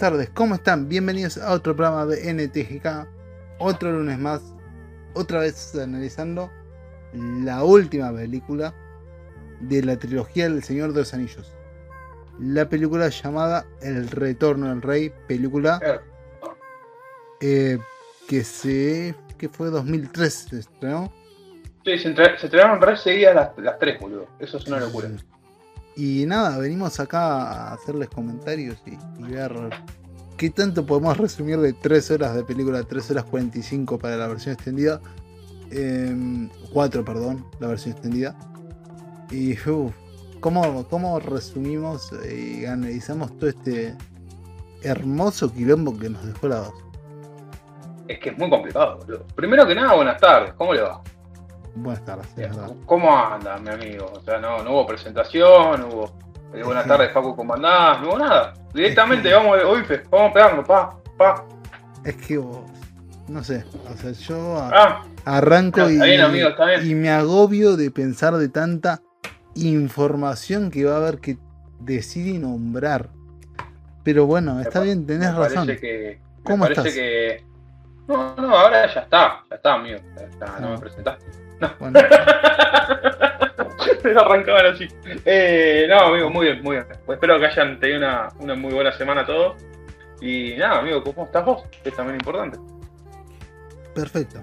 tardes, ¿cómo están? Bienvenidos a otro programa de NTGK. Otro lunes más, otra vez analizando la última película de la trilogía del Señor de los Anillos. La película llamada El Retorno del Rey, película eh, que se que fue 2003 se estrenó. Sí, se, entre, se estrenaron re seguidas las, las tres, boludo. Eso es una locura. Y nada, venimos acá a hacerles comentarios y, y ver qué tanto podemos resumir de 3 horas de película, 3 horas 45 para la versión extendida. 4, perdón, la versión extendida. Y uff, ¿cómo, ¿cómo, resumimos y analizamos todo este hermoso quilombo que nos dejó la 2? Es que es muy complicado, boludo. Primero que nada, buenas tardes, ¿cómo le va? Buenas tardes. ¿Cómo anda, mi amigo? O sea, no, no hubo presentación, no hubo eh, buenas tardes, Facu, ¿cómo andás? No hubo nada. Directamente Es que- vamos, hoy vamos pegando, pa, pa. Es que vos, no sé, o sea, yo a- Ah, arranco está y, bien, amigo, está bien. y me agobio de pensar de tanta información que va a haber que decir y nombrar. Pero bueno, me está pa- bien, tenés me razón. Parece que, me ¿Cómo parece estás? que. No, no, ahora ya está, ya está, amigo. Ya está, no Ah. me presentaste. Bueno, Arrancaban así. Eh, no, amigo, muy bien, muy bien. Pues espero que hayan tenido una, una muy buena semana todos. Y nada, amigo, ¿cómo estás vos? Que es también importante. perfecto.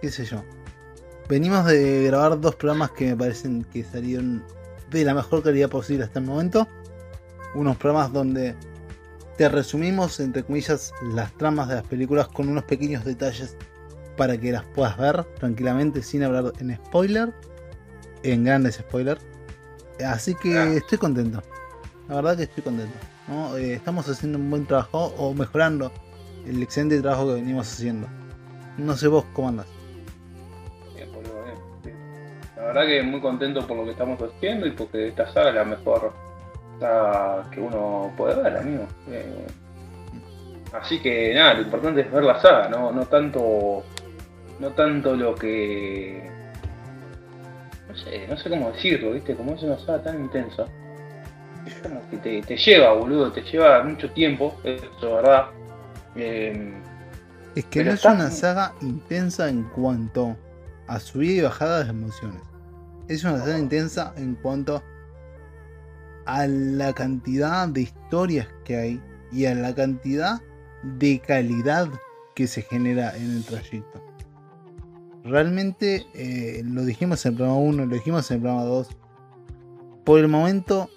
¿Qué sé yo? Venimos de grabar dos programas que me parecen que salieron de la mejor calidad posible hasta el momento. Unos programas donde te resumimos, entre comillas, las tramas de las películas con unos pequeños detalles para que las puedas ver tranquilamente sin hablar en spoiler, en grandes spoilers. Así que Ah. estoy contento. La verdad que estoy contento. ¿no? Eh, estamos haciendo un buen trabajo o mejorando el excelente trabajo que venimos haciendo. No sé vos cómo andas. Bien, boludo, bien, bien. La verdad que muy contento por lo que estamos haciendo y porque esta saga es la mejor saga que uno puede ver, amigo. Eh, así que nada, lo importante es ver la saga, no, no tanto. No tanto lo que. No sé, no sé cómo decirlo, viste, como es una saga tan intensa. Es como que te, te lleva, boludo, te lleva mucho tiempo, eso es verdad. Eh, Es que no es una saga intensa en cuanto a subida y bajada de emociones. Es una saga intensa en cuanto a la cantidad de historias que hay y a la cantidad de calidad que se genera en el trayecto. Realmente eh, lo dijimos en el programa 1, lo dijimos en el programa 2. Por el momento,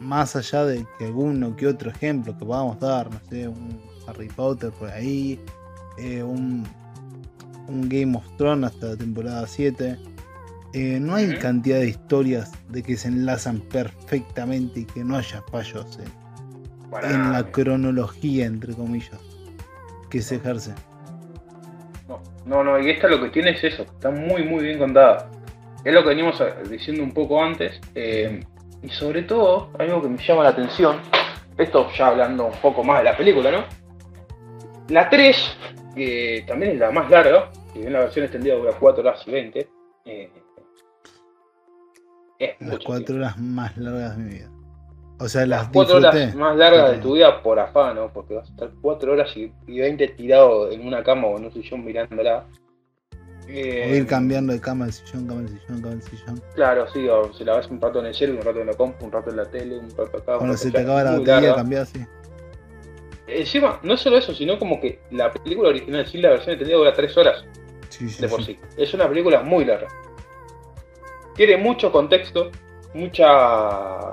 más allá de que alguno que otro ejemplo que podamos dar, no sé, un Harry Potter por ahí, eh, un, un Game of Thrones hasta la temporada 7. eh, no hay cantidad de historias de que se enlazan perfectamente y que no haya fallos en, la cronología, entre comillas, que se ejerce. No, no, y esta lo que tiene es eso, está muy, muy bien contada. Es lo que veníamos a- diciendo un poco antes, eh, y sobre todo, algo que me llama la atención, esto ya hablando un poco más de la película, ¿no? La 3, que también es la más larga, si bien la versión extendida dura 4 horas y 20, eh, es Las mucho cuatro tiempo. horas más largas de mi vida. O sea, las Las 4 disfruté. horas más largas de tu vida por afán, ¿no? Porque vas a estar 4 horas y, 20 tirado en una cama o en un sillón mirándola. Eh, O ir cambiando de cama al sillón, cama al sillón, cama al sillón. Claro, sí, o si la ves un rato en el celu, un rato en la compu, un rato en la tele, un rato acá. Cuando se te acaba la batería, cambiás así. Encima, no solo eso, sino como que la película original, sin la versión extendida, dura 3 horas Sí, sí, de por sí. sí. Es una película muy larga. Tiene mucho contexto, mucha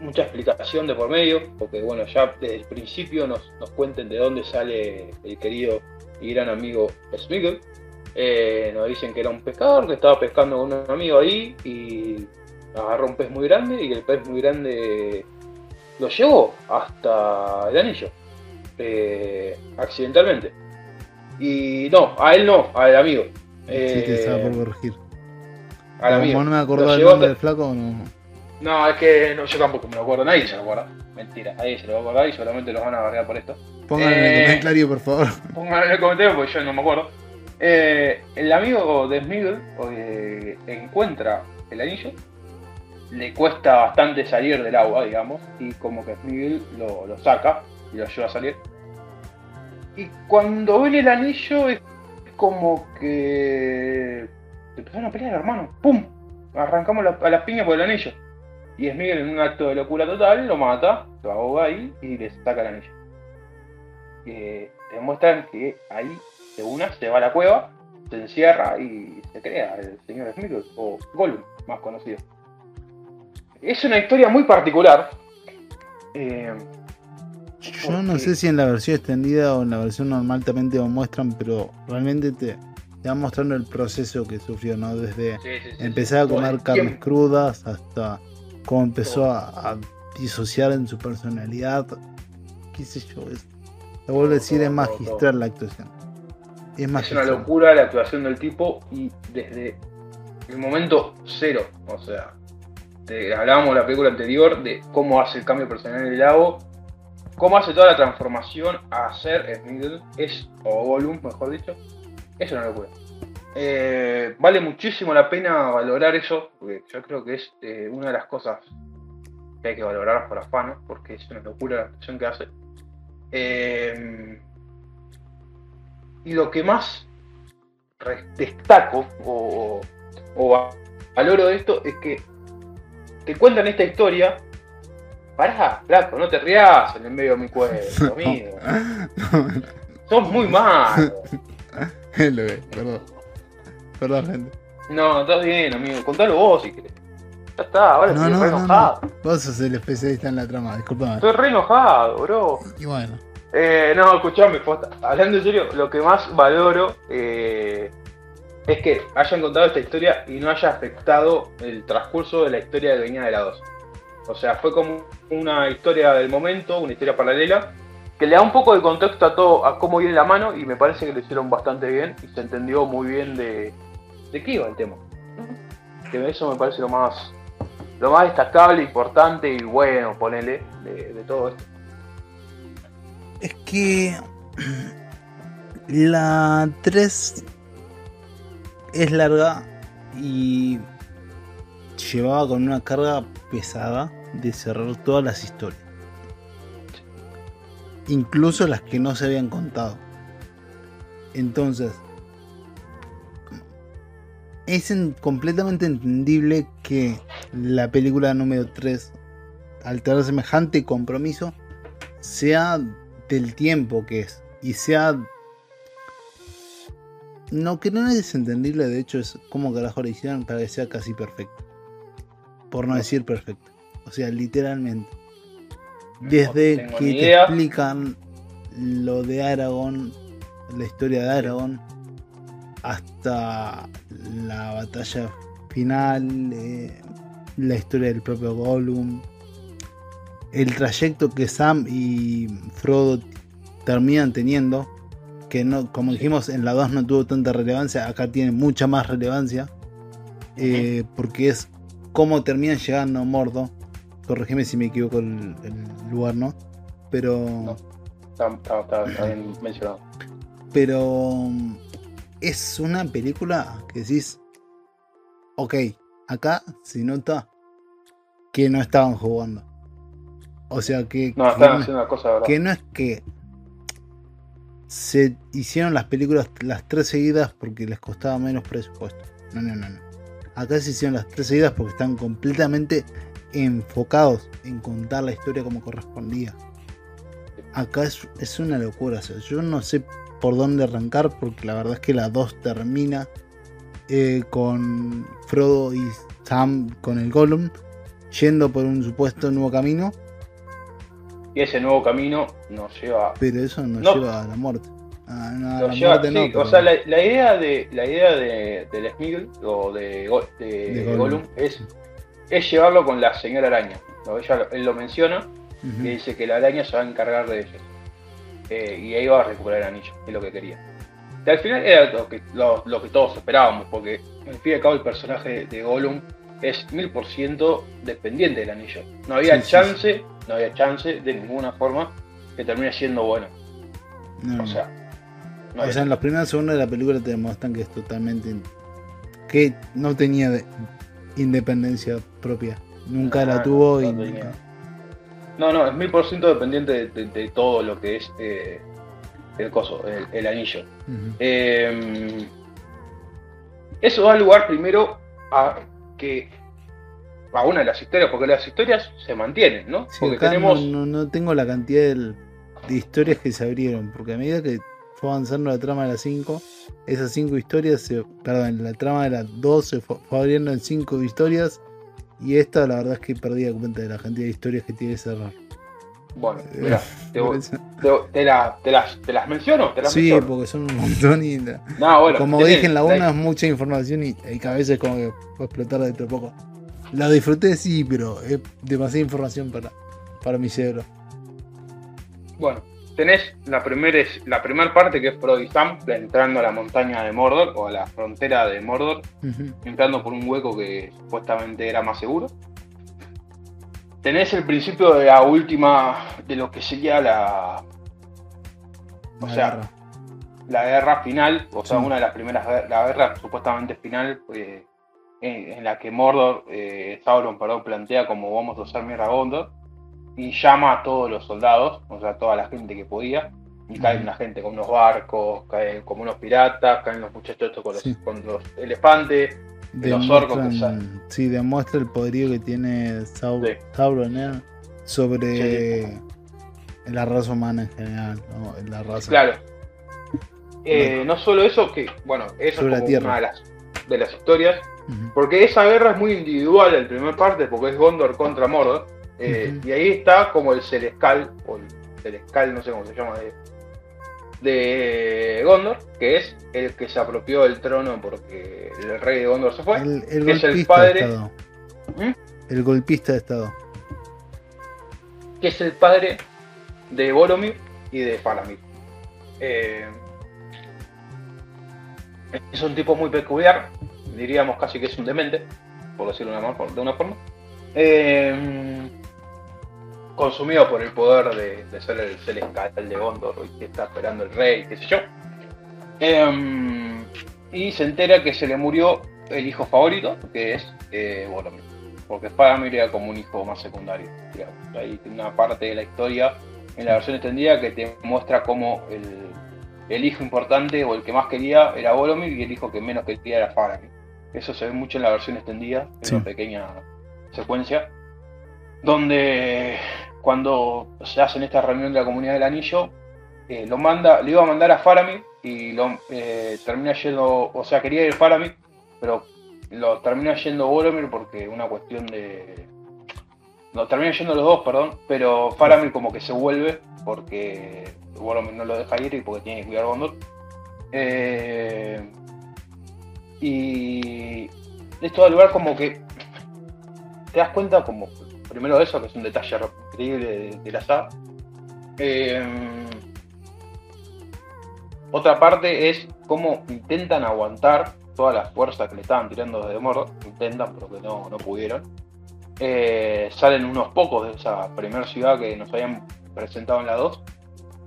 mucha explicación de por medio, porque bueno, ya desde el principio nos, nos cuenten de dónde sale el querido y gran amigo Smigel. Eh, nos dicen que era un pescador, que estaba pescando con un amigo ahí y agarró un pez muy grande y el pez muy grande lo llevó hasta el anillo, eh, accidentalmente. Y no, a él no, al amigo. Sí, te estaba Eh, por corregir. al amigo. Como no me acordaba el nombre hasta- del flaco, no. No, es que no, yo tampoco me lo acuerdo, nadie se lo acuerda. Mentira, nadie se lo va a acordar y seguramente los van a barrear por esto. Pónganlo en Eh. el comentario, por favor. Pónganlo en el comentario porque yo no me acuerdo. Eh, el amigo de Smigel eh, encuentra el anillo, le cuesta bastante salir del agua, digamos, y como que Smigel lo, lo saca y lo ayuda a salir. Y cuando ven el anillo es como que empezaron a pelear, hermano. ¡Pum! Arrancamos a las piñas por el anillo. Y Smigel en un acto de locura total lo mata, lo ahoga ahí y le saca el anillo. Eh, demuestran que ahí de una se va a la cueva, se encierra y se crea el señor Smigel, o Gollum, más conocido. Es una historia muy particular. Eh, Yo no sé si en la versión extendida o en la versión normal también te lo muestran, pero realmente te, te van mostrando el proceso que sufrió, ¿no? Desde empezar a comer carnes crudas hasta cómo empezó a, disociar en su personalidad. ¿Qué sé yo? Es, te vuelvo a decir, es magistral la actuación. Es, es una locura la actuación del tipo y desde el momento cero, o sea, hablábamos en la película anterior de cómo hace el cambio personal en el lago, cómo hace toda la transformación a ser Smigel, es, o Gollum, mejor dicho, es una locura. Eh, vale muchísimo la pena valorar eso, porque yo creo que es eh, una de las cosas que hay que valorar para fans, porque es una locura la actuación que hace. Eh, y lo que más destaco o, o valoro de esto es que te cuentan esta historia. Pará, flaco, no te rías en el medio de mi cuerpo, amigo. Sos muy malo. perdón. Perdón, gente. No, estás bien, amigo. Contalo vos si querés. Ya está, ahora estoy re enojado. Vos sos el especialista en la trama, disculpame. Estoy re enojado, bro. Y bueno. Eh, no, escuchame, hablando en serio, lo que más valoro eh, es que hayan contado esta historia y no haya afectado el transcurso de la historia de Doña de la 2. O sea, fue como una historia del momento, una historia paralela, que le da un poco de contexto a todo, a cómo viene la mano, y me parece que lo hicieron bastante bien y se entendió muy bien de, de qué iba el tema. Que eso me parece lo más lo más destacable, importante y bueno, ponele, de, de todo esto. Es que la 3 es larga y llevaba con una carga pesada de cerrar todas las historias. Incluso las que no se habían contado. Entonces, es completamente entendible que la película número 3, al tener semejante compromiso, sea del tiempo que es y sea no, que no es entendible, de hecho, es como carajo la hicieron para que sea casi perfecto. Por no decir perfecto. O sea, literalmente. Desde que te explican lo de Aragón, la historia de Aragón, hasta la batalla final, eh, la historia del propio Gollum, el trayecto que Sam y Frodo terminan teniendo que no, como dijimos, en la 2 no tuvo tanta relevancia, acá tiene mucha más relevancia, eh, porque es cómo terminan llegando a Mordo. Corregime si me equivoco el, lugar, ¿no? Pero. está, bien mencionado. Pero es una película que decís, ok, acá se nota que no estaban jugando. O sea que. No, estaban haciendo una cosa, ¿verdad? Que no es que se hicieron las películas las tres seguidas porque les costaba menos presupuesto. No, no, no, no. Acá se hicieron las tres seguidas porque están completamente enfocados en contar la historia como correspondía. Acá es, una locura. yo no sé por dónde arrancar porque la verdad es que la 2 termina eh, con Frodo y Sam con el Gollum yendo por un supuesto nuevo camino y ese nuevo camino nos lleva. Pero eso nos lleva a la muerte. O sea, la, idea de la idea de, del Smigel o de, de, Gollum, es, es llevarlo con la señora araña. él lo menciona y dice que la araña se va a encargar de ellos. Eh, y ahí va a recuperar el anillo, es lo que quería. Y al final era lo que, lo, que todos esperábamos, porque al fin y al cabo el personaje de Gollum es mil por ciento dependiente del anillo. No había chance no había chance de ninguna forma que termine siendo bueno. O sea, o sea, en los primeros segundos de la película te demuestran que es totalmente. que no tenía independencia propia. Nunca la tuvo y. No, no, es mil por ciento dependiente de, de- de todo lo que es eh, el coso, el, el anillo. Eh, eso da lugar primero a que a una de las historias, porque las historias se mantienen, ¿no? Sí, porque acá tenemos. no, no- no tengo la cantidad de historias que se abrieron, porque a medida que fue avanzando la trama de las 5, esas 5 historias, se, perdón, la trama de las 2 se fue, fue abriendo en 5 historias, y esta la verdad es que perdí la cuenta de la cantidad de historias que tiene ese error. Bueno, Eh, mira, te, te- te la- te las, te las menciono, te las Sí, menciono. porque son un montón y la- No, bueno, como dije en la 1 es mucha información y, y a veces como que puede explotar dentro de poco. La disfruté sí, pero es demasiada información para, para mi cerebro. Bueno, tenés la primera la primer parte que es Frodo y Sam entrando a la montaña de Mordor o a la frontera de Mordor, entrando por un hueco que supuestamente era más seguro. Tenés el principio de la última, de lo que sería la, O La sea, guerra. la guerra final, o sea, Sí. una de las primeras, la guerra supuestamente final, eh, en, en la que Mordor, eh, Sauron, perdón, plantea como vamos a usar mierda Gondor, y llama a todos los soldados, o sea, a toda la gente que podía, y cae una gente con unos barcos, caen como unos piratas, caen los muchachos estos con los, Sí. con los elefantes, los orcos que Demuestran, sí, demuestra el poderío que tiene Sau- Sí. Sauron ¿eh? sobre la raza humana en general, ¿no? La raza. Claro. Eh, no solo eso, que, bueno, eso Sobre la es como tierra. una de las, de las historias. Porque esa guerra es muy individual en primer parte, porque es Gondor contra Mordor. Eh. Y ahí está como el Celescal, o el Celescal, no sé cómo se llama, de, de Gondor, que es el que se apropió del trono porque el rey de Gondor se fue. El, el que es el golpista padre- de Estado. ¿Mm? El golpista de Estado. que es el padre de Boromir y de Faramir. Eh, es un tipo muy peculiar, diríamos casi que es un demente, por decirlo de una, ma- de una forma. Eh, consumido por el poder de, de ser el celestial de Gondor y que está esperando el rey, qué sé yo. Eh, y se entera que se le murió el hijo favorito, que es eh, Boromir porque Faramir era como un hijo más secundario. digamos. Tiene una parte de la historia en la versión extendida que te muestra cómo el, el hijo importante o el que más quería era Boromir y el hijo que menos quería era Faramir. Eso se ve mucho en la versión extendida, en Sí. una pequeña secuencia, donde cuando se hacen esta reunión de la comunidad del anillo, eh, lo manda, le iba a mandar a Faramir y lo eh, termina yendo, o sea, quería ir Faramir, pero lo termina yendo Boromir porque una cuestión de. Lo termina yendo los dos, perdón, pero Faramir como que se vuelve porque Boromir no lo deja ir y porque tiene que cuidar a Gondor. Eh, y esto da lugar como que te das cuenta como primero de eso, que es un detalle increíble de, la. Eh, otra parte es cómo intentan aguantar toda la fuerza que le estaban tirando desde Mordor, intentan pero que no, no pudieron. Eh, salen unos pocos de esa primera ciudad que nos habían presentado en la 2,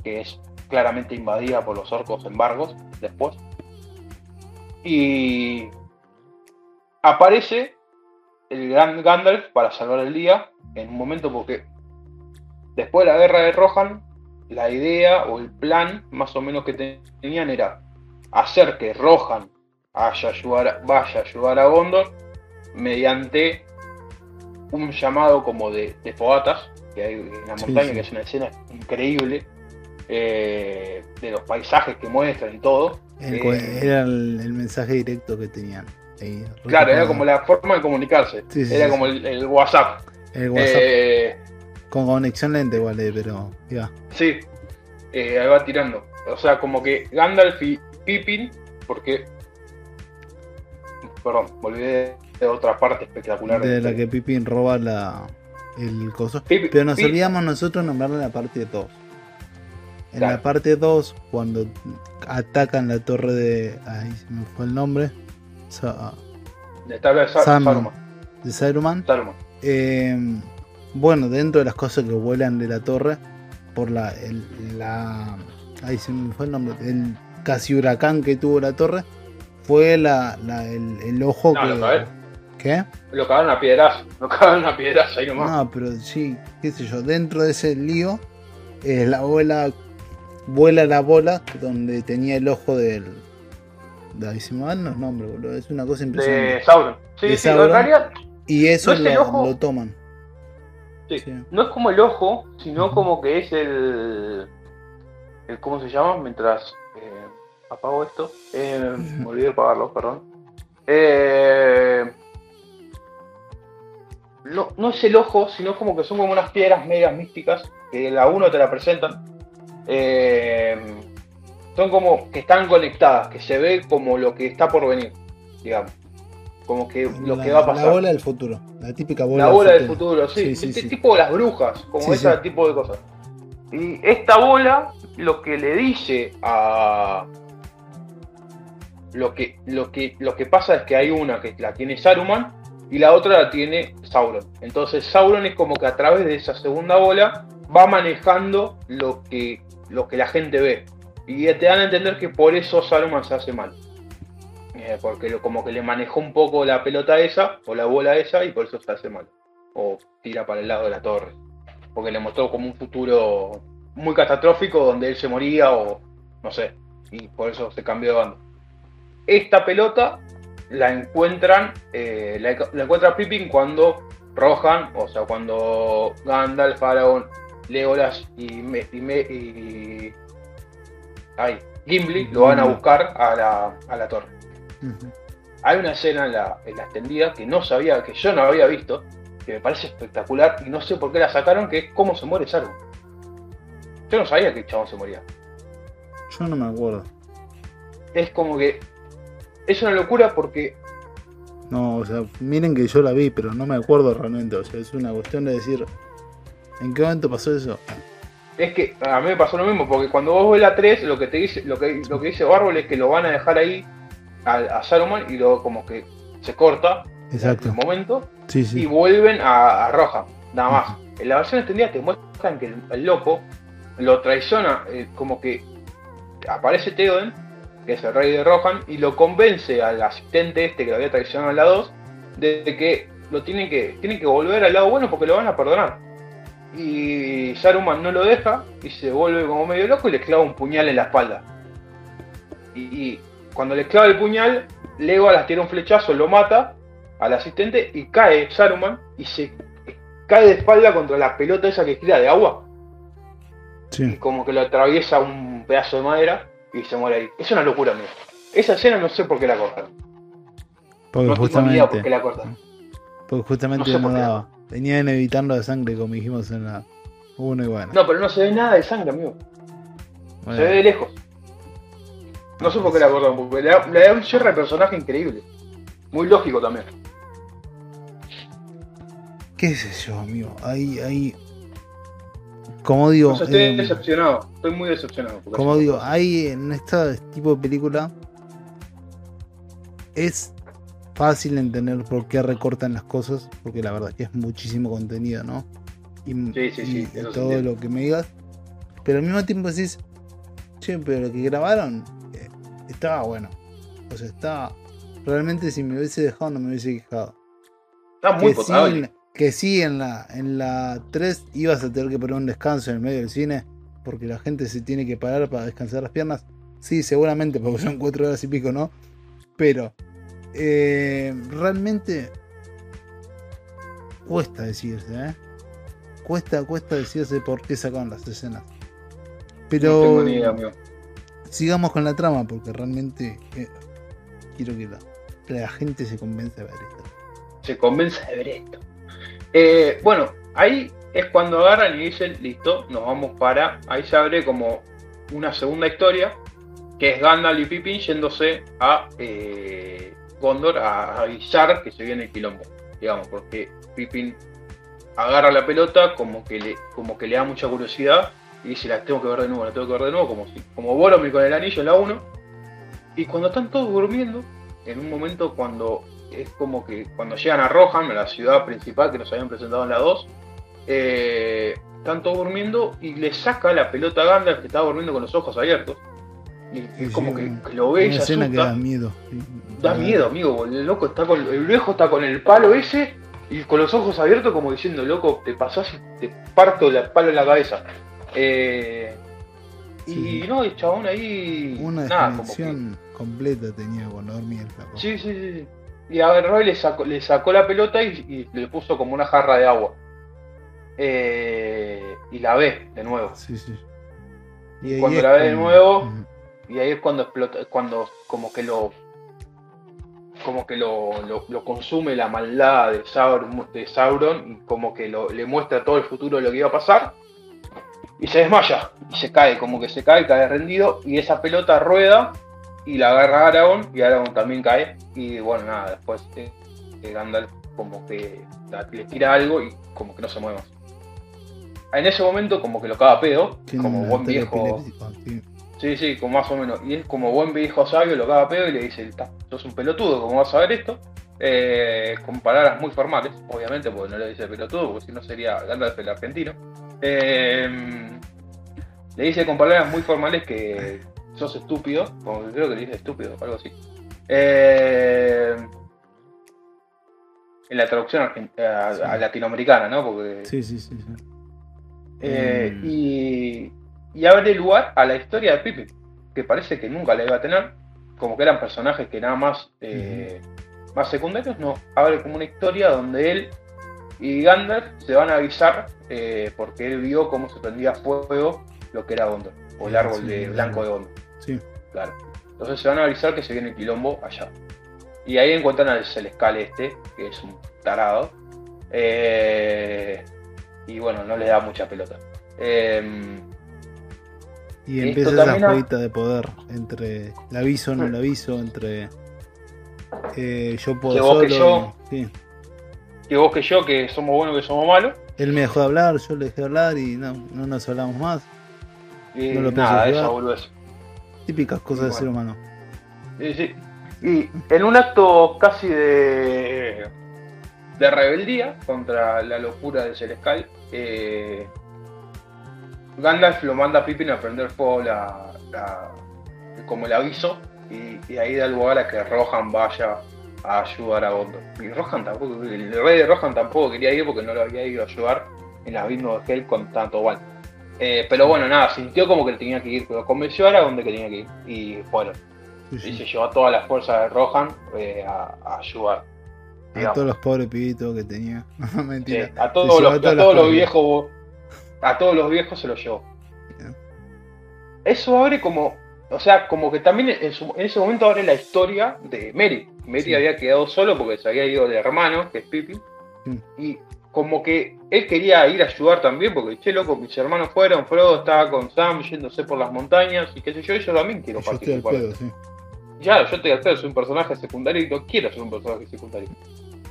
que es claramente invadida por los orcos embargos después. Y aparece el gran Gandalf para salvar el día en un momento porque después de la guerra de Rohan, la idea o el plan más o menos que tenían era hacer que Rohan vaya a ayudar, vaya a, ayudar a Gondor mediante un llamado como de, de fogatas que hay en la montaña, sí. que es una escena increíble eh, de los paisajes que muestran y todo. El Eh, era el, el mensaje directo que tenían. ahí, Claro, era como la forma de comunicarse. Sí, era como el WhatsApp. El WhatsApp Eh, con conexión lenta igual, eh, pero ya. sí, eh, ahí va tirando. O sea, como que Gandalf y Pippin, porque. Perdón, olvidé de otra parte espectacular. De la este. que Pippin roba la, el coso. Pippin- Pero nos Pi- olvidamos nosotros nombrarle la parte 2. En Claro. la parte 2, cuando atacan la torre de. Ahí se me fue el nombre. Sa- de tabla de Sa- Saruman. Saruman. de Saruman. Saruman. Eh, bueno, dentro de las cosas que vuelan de la torre, por la. El, la ahí se me fue el nombre. El casi huracán que tuvo la torre, fue la, la- el, el ojo No, que, lo. ¿Qué? Lo cagaron a piedrazo. Lo cagaron a piedrazo ahí nomás. No, pero sí, qué sé yo, dentro de ese lío, eh, la bola vuela la bola donde tenía el ojo del. De, ahí se me van los nombres, boludo. Es una cosa impresionante. de Sauron. Sí, De sí, Sauron. en realidad Y eso ¿No es lo, ojo? lo toman. Sí, Sí. no es como el ojo, sino como que es el, el. ¿Cómo se llama? Mientras eh, apago esto. Eh, me olvidé de apagarlo, perdón. Eh, no, no es el ojo, sino como que son como unas piedras medias místicas que la uno te la presentan. Son como que están conectadas, que se ve como lo que está por venir, digamos. Como que lo la, que va a pasar. La bola del futuro. La típica bola, La bola del futuro, sí. Sí, sí, Este sí. tipo las brujas, como ese tipo de cosas. Y esta bola lo que le dice a. Lo que, lo, que, lo que pasa es que hay una que la tiene Saruman y la otra la tiene Sauron. Entonces Sauron es como que a través de esa segunda bola va manejando lo que, lo que la gente ve. Y te dan a entender que por eso Saruman se hace mal. Eh, porque lo- como que le manejó un poco la pelota esa, o la bola esa, y por eso se hace mal. O tira para el lado de la torre. Porque le mostró como un futuro muy catastrófico donde él se moría, o no sé. Y por eso se cambió de bando. Esta pelota la encuentran, eh, la, la encuentra Pippin cuando Rohan, o sea, cuando Gandalf, Aragorn, Legolas y, Me- y, Me- y- ay, Gimli lo van a buscar a la, a la torre. Hay una escena en la, en la extendida que no sabía, que yo no había visto, que me parece espectacular y no sé por qué la sacaron, que es cómo se muere Saruman. Yo no sabía que el chabón se moría. Yo no me acuerdo. Es como que es una locura porque No, o sea, miren que yo la vi, pero no me acuerdo realmente. O sea, es una cuestión de decir. ¿En qué momento pasó eso? es que a mí me pasó lo mismo, porque cuando vos ves la 3, lo que te dice, lo que, lo que dice Bárbol es que lo van a dejar ahí a, a Saruman y luego como que se corta Exacto. en el momento Sí, y vuelven a, a Rohan, nada más. En la versión extendida te muestran que el, el loco lo traiciona, eh, como que aparece Theoden, que es el rey de Rohan, y lo convence al asistente este que lo había traicionado en la 2, de que lo tienen que, tienen que volver al lado bueno porque lo van a perdonar. Y Saruman no lo deja y se vuelve como medio loco y le clava un puñal en la espalda. Y, y cuando le clava el puñal, Legolas tira un flechazo, lo mata al asistente y cae Saruman y se cae de espalda contra la pelota esa que gira de agua y como que lo atraviesa un pedazo de madera y se muere ahí. Es una locura, amigo. Esa escena no sé por qué la cortaron. Porque No tengo ni idea por qué justamente. la cortaron. Porque justamente No sé no, daba. Venían evitando la sangre, como dijimos en la 1 y bueno. No, pero no se ve nada de sangre, amigo. Bueno, Se ve de lejos. No sé por qué la porque le da, le da un cierre de personaje increíble. Muy lógico también. ¿Qué sé yo, amigo? Ahí, ahí. Como digo. O sea, estoy eh, decepcionado. Estoy muy decepcionado. como digo, hay en este tipo de película. Es fácil entender por qué recortan las cosas, porque la verdad es que es muchísimo contenido, ¿no? Y, Sí, sí, sí, y todo lo que me digas. Pero al mismo tiempo decís, che, pero lo que grabaron estaba bueno. O sea, estaba. Realmente si me hubiese dejado no me hubiese quejado. Está muy que, sí, potable. en- que sí, en la, en la 3 ibas a tener que poner un descanso en el medio del cine, porque la gente se tiene que parar para descansar las piernas. Sí, seguramente, porque son 4 horas y pico, ¿no? Pero eh, realmente cuesta decirse, ¿eh? Cuesta, cuesta decirse por qué sacaron las escenas. Pero No tengo ni idea, amigo. Sigamos con la trama, porque realmente eh, quiero que la, gente se convence de ver esto. se convence de ver esto. Eh, bueno, ahí es cuando agarran y dicen, listo, nos vamos para. Ahí se abre como una segunda historia, que es Gandalf y Pippin yéndose a eh, Gondor a avisar que se viene el quilombo, digamos, porque Pippin agarra la pelota como que le, como que le da mucha curiosidad y dice, la tengo que ver de nuevo, la tengo que ver de nuevo, como, si, como Boromir con el anillo en la 1. Y cuando están todos durmiendo, en un momento cuando es como que cuando llegan a Rohan, a la ciudad principal que nos habían presentado en la 2, eh, están todos durmiendo y le saca la pelota a Gandalf que estaba durmiendo con los ojos abiertos. Y, y Sí, como que, lo ve y se escena que asusta. da miedo. Da miedo, amigo. El loco está con. El viejo está con el palo ese y con los ojos abiertos, como diciendo, loco, te pasás y te parto la palo en la cabeza. Eh, y no, el chabón ahí. Una que- desconexión completa tenía cuando dormía el flaco. Sí, sí, sí. Y agarró y le sacó, le sacó la pelota y, y le puso como una jarra de agua. Eh, y la ve de nuevo. Sí, sí. Y cuando la ve de nuevo, Mm, Y ahí es cuando explota, cuando como que lo como que lo, lo- lo consume la maldad de Sauron, de Sauron y como que lo- le muestra todo el futuro de lo que iba a pasar y se desmaya y se cae, como que se cae, cae rendido y esa pelota rueda y la agarra Aragorn y Aragorn también cae y bueno nada, después eh, eh, Gandalf como que la- le tira algo y como que no se mueve más. En ese momento como que lo caga pedo, como buen viejo. sí. Sí, sí, como más o menos. Y es como buen viejo sabio, lo caga pedo y le dice, "Estás- sos un pelotudo, ¿cómo vas a ver esto? Eh, con palabras muy formales, obviamente, porque no le dice pelotudo, porque si no sería Gandalf el argentino. Eh, le dice con palabras muy formales que sos estúpido, como que creo que le dice estúpido, algo así. Eh, en la traducción a, Sí. a latinoamericana, ¿no? Porque Sí, sí, sí. sí. eh, Mm. y, y abre lugar a la historia de Pippin, que parece que nunca la iba a tener, como que eran personajes que nada más, eh, más secundarios, no, abre como una historia donde él y Gandalf se van a avisar eh, porque él vio cómo se prendía fuego lo que era Gondor, o el árbol sí, de blanco de Gondor, Sí. claro. Entonces se van a avisar que se viene el quilombo allá. Y ahí encuentran al Celescal este, que es un tarado. Eh, y bueno, no le da mucha pelota. Eh, Y empieza esa jueguita de poder entre el aviso, no el aviso, entre eh, yo puedo Que vos solo. que yo. y- sí. que vos que yo, que somos buenos, que somos malos. Él me dejó de hablar, yo le dejé de hablar y no, no nos hablamos más. No lo nada, esa boludez. Típicas cosas de Bueno. ser humano. Sí, sí. Y en un acto casi de, de rebeldía contra la locura de Celescal, eh, Gandalf lo manda a Pippin a prender fuego la, la- como el aviso y, y ahí da lugar a que Rohan vaya a ayudar a Gondor. Y Rohan tampoco, el rey de Rohan tampoco quería ir porque no lo había ido a ayudar en las abismos de Hel con tanto mal. Eh, pero bueno, nada, sintió como que tenía que ir, pero convenció a Aragorn de que tenía que ir. Y bueno, Sí, y se llevó a todas las fuerzas de Rohan eh, a, a ayudar. A todos los pobres pibitos que tenía. Mentira. Sí, a todos los, a todos los viejos, a todos los viejos se los llevó. Eso abre como, o sea, como que también en, su- en ese momento abre la historia de. Merry Sí. había quedado solo porque se había ido el hermano, que es Pippin, Sí. y como que él quería ir a ayudar también, porque che loco, mis hermanos fueron, Frodo estaba con Sam yéndose por las montañas y qué sé yo, y yo también quiero Yo estoy al participar. pedo, sí. Ya, yo estoy al pedo, soy un personaje secundario y no quiero ser un personaje secundario.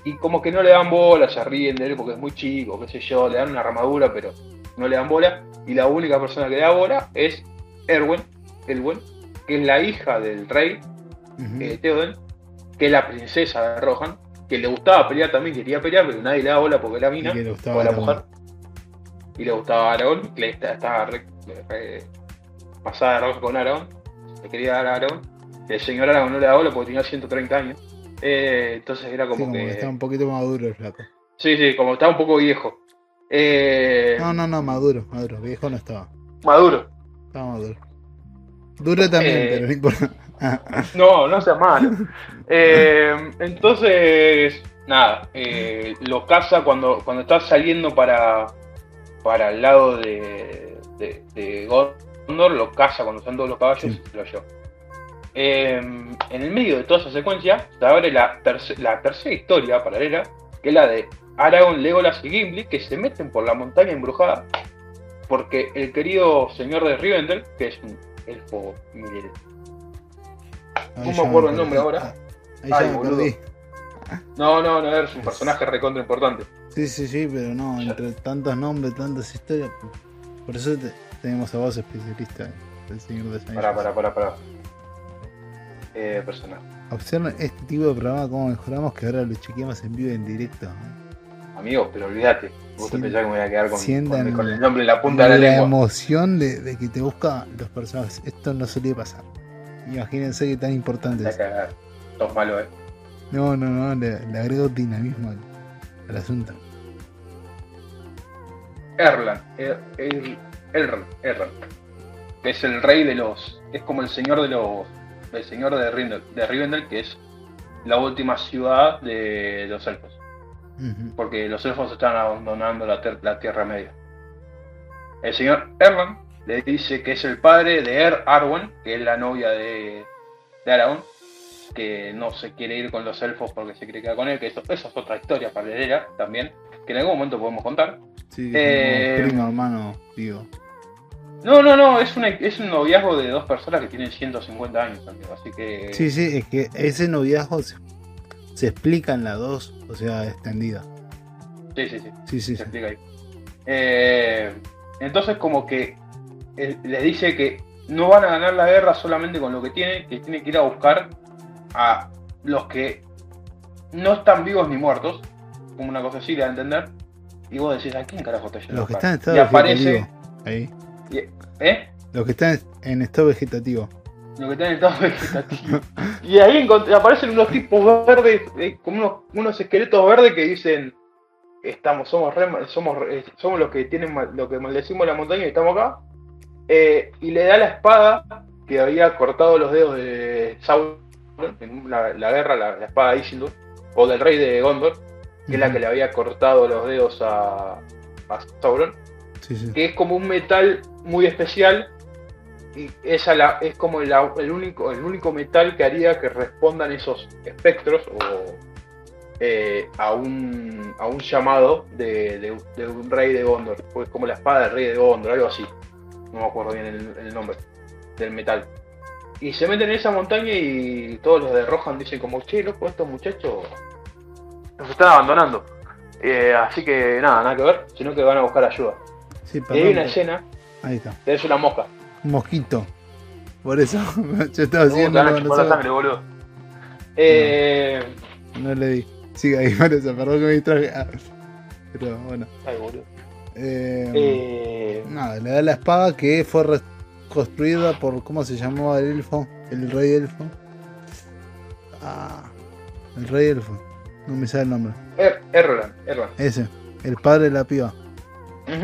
Y como que no le dan bola, se ríen de él porque es muy chico, qué sé yo, le dan una armadura, pero no le dan bola. Y la única persona que le da bola es Erwin, Elwen, que es la hija del rey, eh, Theoden, que es la princesa de Rohan, que le gustaba pelear también, quería pelear, pero nadie le da bola porque era Y mina, que le o gustaba la Aragorn. mujer. Y le gustaba Aragorn, que estaba re- re- pasada de roja con Aragorn, le quería dar a Aragorn. El señor Aragorn no le da bola porque tenía 130 años. Eh, entonces era Sí, como como que. que estaba un poquito maduro el flaco. Sí, sí, como estaba un poco viejo. Eh, No, no, no, maduro, maduro. Viejo no estaba. Maduro. Estaba maduro. Duro también, Eh, pero no importa. No, no sea malo. Eh, entonces, nada, eh, lo caza cuando, cuando está saliendo para, para el lado de, de, de Gondor, lo caza cuando están todos los caballos Sí. y se lo lleva. Eh, en el medio de toda esa secuencia se abre la, terce- la tercera historia paralela, que es la de Aragorn, Legolas y Gimli, que se meten por la montaña embrujada, porque el querido señor de Rivendell, que es un elfo Ahí me ya acuerdo el nombre ahora. Ah, Ahí ya me perdí. No, no, no, es un personaje recontra importante. Sí, sí, sí, pero no, entre tantos nombres, tantas historias. Por eso te- tenemos a vos especialista del Señor de San Pará, pará, pará, pará. Eh, personaje. Observen este tipo de programa, cómo mejoramos, que ahora lo chequeamos en vivo y en directo. Amigo, pero olvídate. Vos te pensás que me voy a quedar con, con- con el nombre en la punta de La, la lengua. emoción de, de que te busca los personajes. Esto no solía pasar. Imagínense qué tan importante es. malo, eh. No, no, no, le, le agrego dinamismo al, al asunto. Erland. Er, er, Que es el rey de los. Es como el señor de los. El señor de Rivendell, de Rivendell, que es la última ciudad de los elfos. Porque los elfos están abandonando la, la Tierra Media. El señor Erland le dice que es el padre de Er Arwen, que es la novia de, de Aragorn, que no se quiere ir con los elfos porque se quiere quedar con él, que eso, eso es otra historia paralela también, que en algún momento podemos contar. Sí, Eh, primo hermano, digo. No, no, no, es, una, es un noviazgo de dos personas que tienen 150 años, amigo, así que... Sí, sí, es que ese noviazgo se, se explica en la 2, o sea, extendida. sí, sí, sí. Sí, sí, se sí. explica ahí. Eh, entonces como que les dice que no van a ganar la guerra solamente con lo que tienen, que tienen que ir a buscar a los que no están vivos ni muertos, como una cosa así, de entender. Y vos decís, ¿a quién carajo a Los que están en estado Y aparece, vegetativo. Ahí. ¿eh? Los que están en estado vegetativo. Lo que están en estado vegetativo. y ahí aparecen unos tipos verdes, eh, como unos, unos esqueletos verdes que dicen, estamos, somos re- somos, somos los que tienen lo que maldecimos la montaña y estamos acá. Eh, y le da la espada que había cortado los dedos de Sauron en la, la guerra, la, la espada de Isildur, o del rey de Gondor, que es la que le había cortado los dedos a, a Sauron Sí, sí. que es como un metal muy especial y esa la, es como el, el único el único metal que haría que respondan esos espectros o eh, a un a un llamado de, de- de un rey de Gondor pues como la espada del rey de Gondor algo así no me acuerdo bien el, el nombre del metal y se meten en esa montaña y todos los de Rohan dicen como che loco estos muchachos nos están abandonando Eh, así que nada nada que ver sino que van a buscar ayuda Sí, y hay una escena, Ahí está. tenés una mosca. Un mosquito. Por eso. Yo estaba haciendo. no, sangre, boludo. Eh. no le di. Sigue ahí, por eso. Perdón que me distraje. Ah, Pero bueno. Ay, boludo. Eh, Eh. Nada, le da la espada que fue reconstruida por. ¿Cómo se llamaba el elfo? El rey elfo. Ah, el rey elfo. No me sale el nombre. Er, Erroland, Erroland. Ese, el padre de la piba.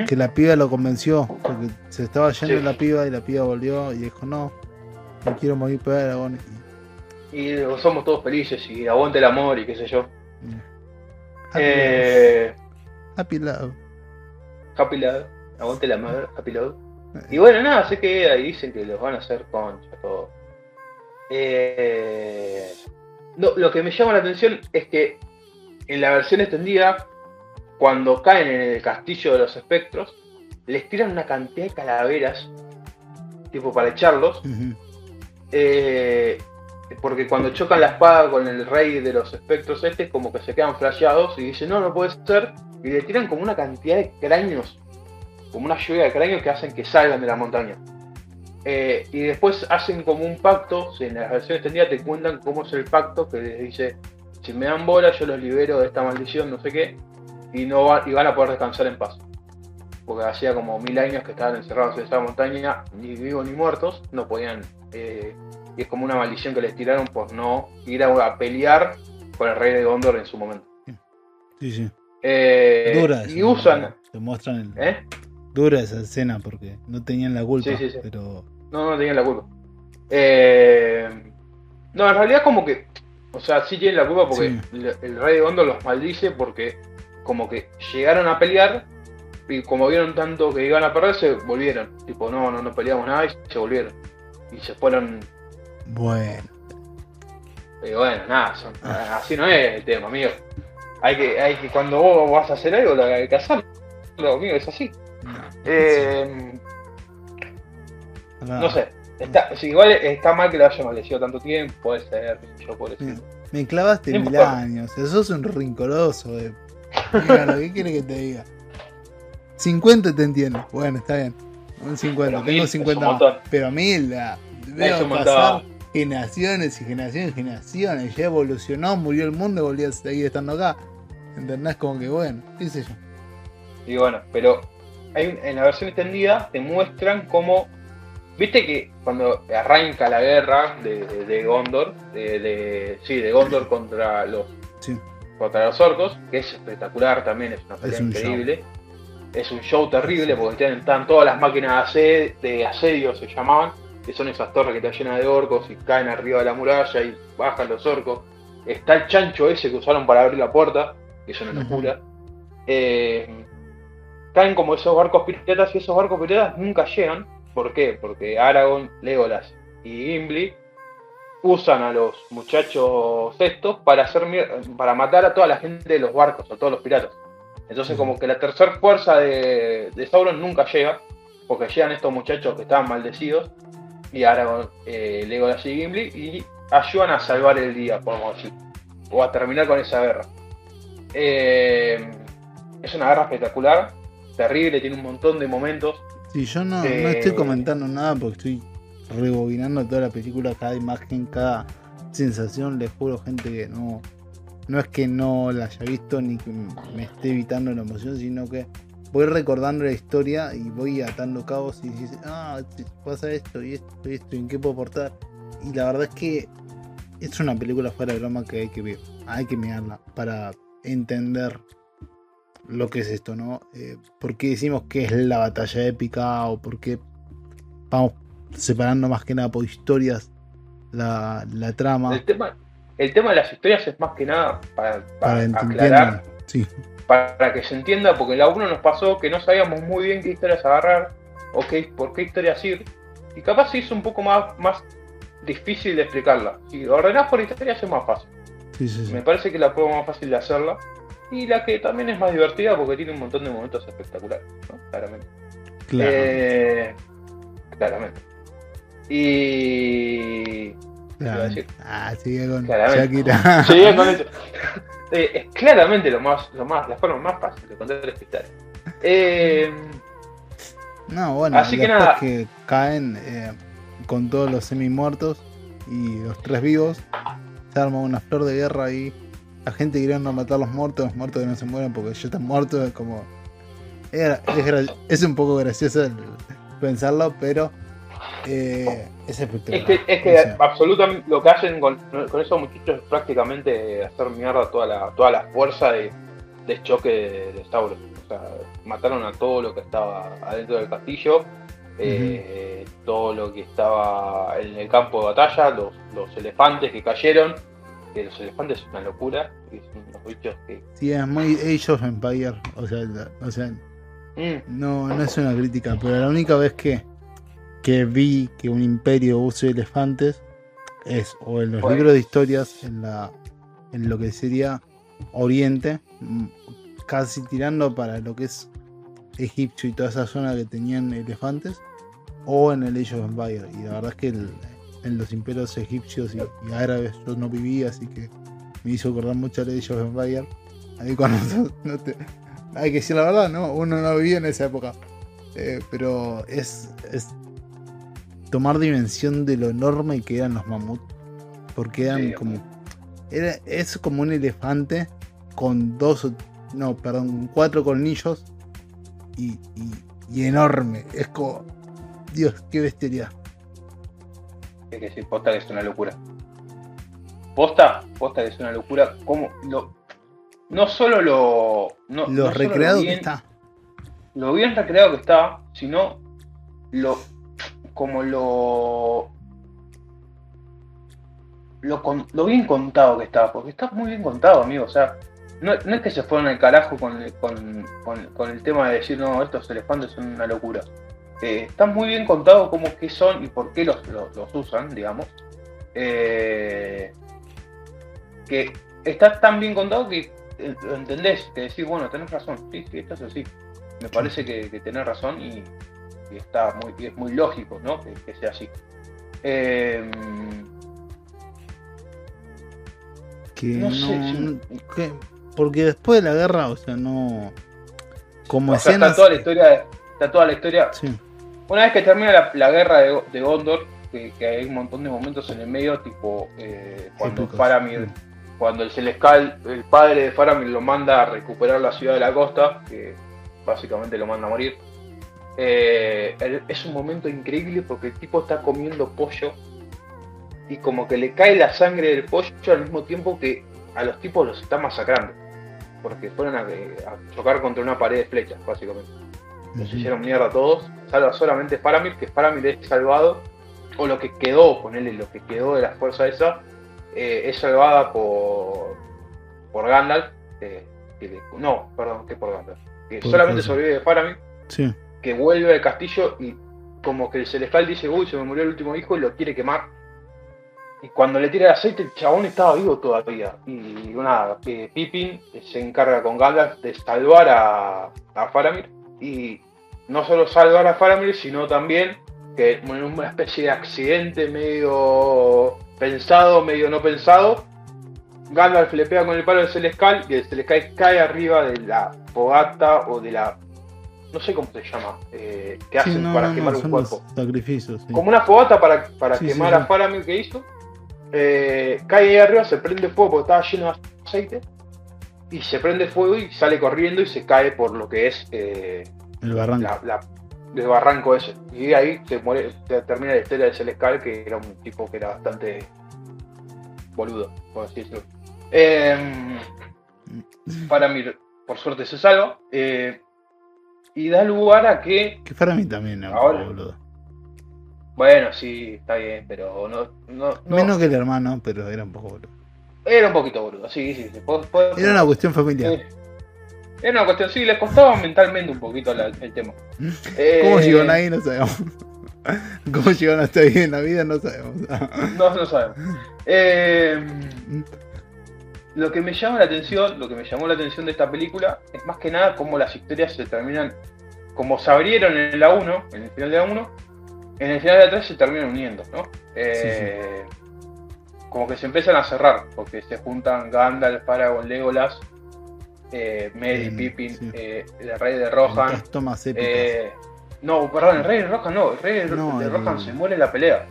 Que la piba lo convenció. Porque se estaba yendo Sí. la piba y la piba volvió y dijo: No, no quiero morir por el dragón. Y somos todos felices y aguante el amor y qué sé yo. Happy, Eh. happy love. Happy Love. Aguante el amor, Happy Love. Y bueno, nada, sé que ahí dicen que los van a hacer concha, todo. Eh, no, lo que me llama la atención es que en la versión extendida, cuando caen en el castillo de los espectros, les tiran una cantidad de calaveras, tipo para echarlos, eh, porque cuando chocan la espada con el rey de los espectros este, como que se quedan flasheados y dicen, no, no puede ser, y le tiran como una cantidad de cráneos, como una lluvia de cráneos que hacen que salgan de la montaña. Eh, y después hacen como un pacto, en la versión extendida te cuentan cómo es el pacto, que les dice, si me dan bola yo los libero de esta maldición, no sé qué, y, no va- y van a poder descansar en paz. Porque hacía como mil años que estaban encerrados en esa montaña, ni vivos ni muertos, no podían... eh, y es como una maldición que les tiraron por no ir a, a pelear con el rey de Gondor en su momento. Sí, sí. Eh, Dura y usan... Te muestran el, ¿Eh? dura esa escena porque no tenían la culpa. Sí, sí, sí. Pero No, no tenían la culpa. Eh, no, en realidad como que... O sea, sí tienen la culpa porque el, el rey de Gondor los maldice porque como que llegaron a pelear y como vieron tanto que iban a perder se volvieron. Tipo, no, no, no peleamos nada y se volvieron. Y se fueron bueno. Y bueno, nada, son- Ah. así no es el tema, amigo. Hay que, hay que cuando vos vas a hacer algo, lo hay que hacerlo, amigo, es así. No, Eh, nada. no sé, está, si igual está mal que lo haya maldecido tanto tiempo, puede ser, qué yo por Me, me clavaste mil años. Sos un rincoroso. De... Mira, lo que quiere que te diga. 50 te entiendo. Bueno, está bien. Un 50. Pero Tengo mil es 50 un más. Pero mil, ah, veo un pasar montón. Generaciones y generaciones y generaciones. Ya evolucionó, murió el mundo y volvió a seguir estando acá. ¿Entendés? Como que bueno, qué sé yo. Y bueno, pero hay en la versión extendida te muestran cómo Viste que cuando arranca la guerra de, Gondor, de, sí, de Gondor contra los contra los orcos, que es espectacular también, es una pelea increíble. Es un show terrible porque tienen, están todas las máquinas de asedio, se llamaban, que son esas torres que están llenas de orcos y caen arriba de la muralla y bajan los orcos. Está el chancho ese que usaron para abrir la puerta, que es una locura. Eh, caen como esos barcos piratas y esos barcos piratas nunca llegan. ¿Por qué? Porque Aragorn, Legolas y Gimli usan a los muchachos estos para hacer para matar a toda la gente de los barcos, a todos los piratas. Entonces como que la tercera fuerza de, Sauron nunca llega, porque llegan estos muchachos que estaban maldecidos, y Aragorn, eh, Legolas y Gimli, y ayudan a salvar el día, podemos decir, o a terminar con esa guerra. Eh, es una guerra espectacular, terrible, tiene un montón de momentos. Sí, yo no, no estoy comentando nada porque estoy rebobinando toda la película, cada imagen, cada sensación, les juro gente que no, no es que no la haya visto ni que me esté evitando la emoción, sino que voy recordando la historia y voy atando cabos y dices, ah, pasa esto y esto y esto, y en qué puedo aportar. Y la verdad es que es una película fuera de broma que hay que ver, hay que mirarla para entender lo que es esto, ¿no? Eh, ¿Por qué decimos que es la batalla épica o por qué vamos separando más que nada por historias la, trama. El tema, el tema de las historias es más que nada para, para, aclarar, para que se entienda, porque la uno nos pasó que no sabíamos muy bien qué historias agarrar o qué, por qué historias ir, y capaz se hizo un poco más, más difícil de explicarla. Si ordenás por historias es más fácil. Me parece que la prueba más fácil de hacerla. Y la que también es más divertida porque tiene un montón de momentos espectaculares, ¿no? Claramente. Eh, claramente. Y. Ah, sigue con Shakira. Sigue con eso. Eh, es claramente lo más, lo más, la forma más fácil de contar la historia. Eh, no, bueno, así que nada. que caen eh, con todos los semi muertos y los tres vivos, se arma una flor de guerra y la gente queriendo matar a los muertos, los muertos que no se mueren porque ya están muertos, es como. Es, es un poco gracioso pensarlo, pero eh, es espectacular. Es que, absolutamente lo que hacen con, esos muchachos es prácticamente hacer mierda toda la, toda la fuerza de, choque de, Sauron. O sea, mataron a todo lo que estaba adentro del castillo, eh, todo lo que estaba en el campo de batalla, los, los elefantes que cayeron. Que los elefantes es una locura, son unos bichos que. Sí, es muy Age of Empire. O sea, o sea mm. no, no es una crítica, pero la única vez que que vi que un imperio use elefantes es o en los libros de historias en la en lo que sería Oriente mm, casi tirando para lo que es Egipcio y toda esa zona que tenían elefantes o en el Age of Empire y la verdad es que en los imperios egipcios y, árabes yo no vivía así que me hizo acordar mucho el Age of Empire hay que decir la verdad no uno no vivía en esa época. Eh, pero es tomar dimensión de lo enorme que eran los mamuts. Porque eran como. Era, es como un elefante con dos. No, perdón, cuatro colmillos y, y, enorme. Es como. Dios, qué bestialidad. Es que decir, posta que es una locura. Posta, posta que es una locura. Como lo, no solo lo. No, lo recreado que está. Lo bien recreado que está, sino lo como lo, lo, bien contado que está, porque está muy bien contado, amigo. O sea, no, es que se fueron al carajo con, el tema de decir, no, estos elefantes son una locura. Eh, está muy bien contado cómo que son y por qué los, usan, digamos. Eh, que está tan bien contado que lo entendés, que decís, bueno, tenés razón, sí, sí, esto es así. Me parece que, que tenés razón y, y está muy, es muy lógico ¿no? que, sea así. Em, que no, sé, porque después de la guerra, o sea, no. Como está toda la historia. Está toda la historia. Una vez que termina la, guerra de, Gondor, que, hay un montón de momentos en el medio, tipo eh, cuando Faramir, cuando el Celestial, el padre de Faramir lo manda a recuperar la ciudad de la costa, que básicamente lo manda a morir. Eh, el- es un momento increíble porque el tipo está comiendo pollo y como que le cae la sangre del pollo al mismo tiempo que a los tipos los está masacrando. Porque fueron a, a chocar contra una pared de flechas, básicamente. Los hicieron mierda a todos. Salva solamente Faramir, que Faramir es salvado, o lo que quedó, ponerle lo que quedó de la fuerza esa, eh, es salvada por, por Gandalf. eh, que le- no, perdón, que por Gandalf. Que solamente sobrevive Faramir, Sí. Que vuelve al castillo y como que el Celestial dice, uy, se me murió el último hijo y lo quiere quemar. Y cuando le tira el aceite, el chabón estaba vivo todavía. Y nada, eh, Pippin se encarga con Gandalf de salvar a, a Faramir. Y no solo salvar a Faramir, sino también que en una especie de accidente medio pensado, medio no pensado, Gandalf le pega con el palo del Celestial y el Celestial cae arriba de la fogata o de la... No sé cómo se llama, eh, que Sí, hacen no, para no, quemar no, un cuerpo los sacrificios. sí. como una fogata para, para Sí, quemar a Faramir que hizo. Eh, cae ahí arriba, se prende fuego porque estaba lleno de aceite. Y se prende fuego y sale corriendo y se cae por lo que es eh, El barranco. la, la- el barranco ese. Y ahí se muere, se termina la historia de Celestial, que era un tipo que era bastante boludo, por así decirlo. Faramir, por suerte, se salva. eh, y da lugar a que Que para mí también un Ahora. boludo. Bueno, sí, está bien, pero no, no, no- Menos que el hermano, pero era un poco boludo. era un poquito boludo, sí, sí, Era una cuestión familiar. Era una cuestión, sí, le costaba mentalmente un poquito la- el tema. Eh, ¿Cómo llegaron ahí? No sabemos. ¿Cómo llegaron hasta ahí en la vida? No sabemos. No, no sabemos. Eh, lo que me llama la atención, lo que me llamó la atención de esta película es más que nada cómo las historias se terminan, como se abrieron en la 1, en el final de la 1, en el final de la 3 se terminan uniendo, ¿no? Eh, Como que se empiezan a cerrar, porque se juntan Gandalf, Aragorn, Legolas, eh, Merry, Bien, Pippin, sí. eh, el rey de Rohan. Tomas. Eh, no, perdón, el rey de Rohan no, el rey de, No, de el- Rohan se muere en la pelea.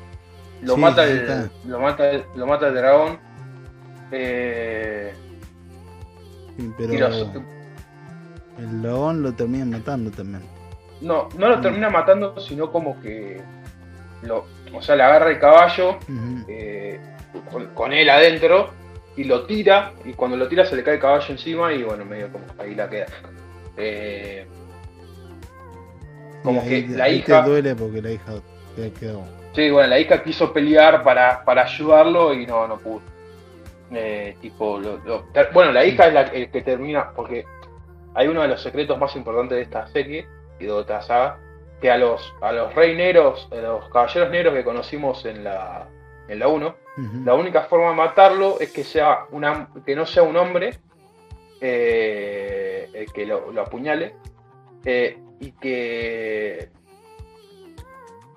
Lo mata el, lo mata el, lo mata el dragón. Eh, pero el león lo terminan matando también. no, no lo Mm. termina matando, sino como que lo, o sea, le agarra el caballo eh, con, con él adentro y lo tira y cuando lo tira se le cae el caballo encima y bueno, medio como ahí la queda. Eh, como que la ahí hija- te duele porque la hija te quedó. Sí, bueno, la hija quiso pelear para, para ayudarlo y no, no pudo. Eh, tipo, lo- lo- ter- bueno, la hija es la el que termina, porque hay uno de los secretos más importantes de esta serie y de esta saga, que a los, a los rey negros, a los caballeros negros que conocimos en la, en la 1, Ujú. la única forma de matarlo es que sea una, que no sea un hombre eh, el que lo, lo apuñale eh, y que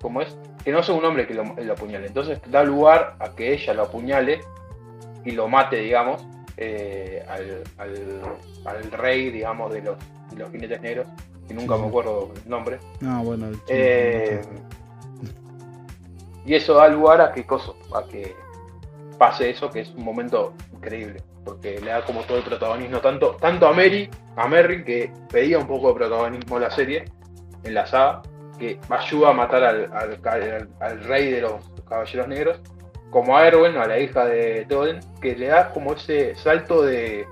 como es que no sea un hombre que lo, lo apuñale. Entonces da lugar a que ella lo apuñale y lo mate digamos eh, al, al- al rey digamos de los, de los jinetes negros y nunca Sí. me acuerdo el nombre No, bueno. el chico, eh, y eso da lugar a que cosa, a que pase eso, que es un momento increíble, porque le da como todo el protagonismo, tanto, tanto a Mary, a Merry, que pedía un poco de protagonismo en la serie, en la saga, que ayuda a matar al, al- al- al rey de los caballeros negros, como a Erwin, a la hija de Theoden, que le da como ese salto de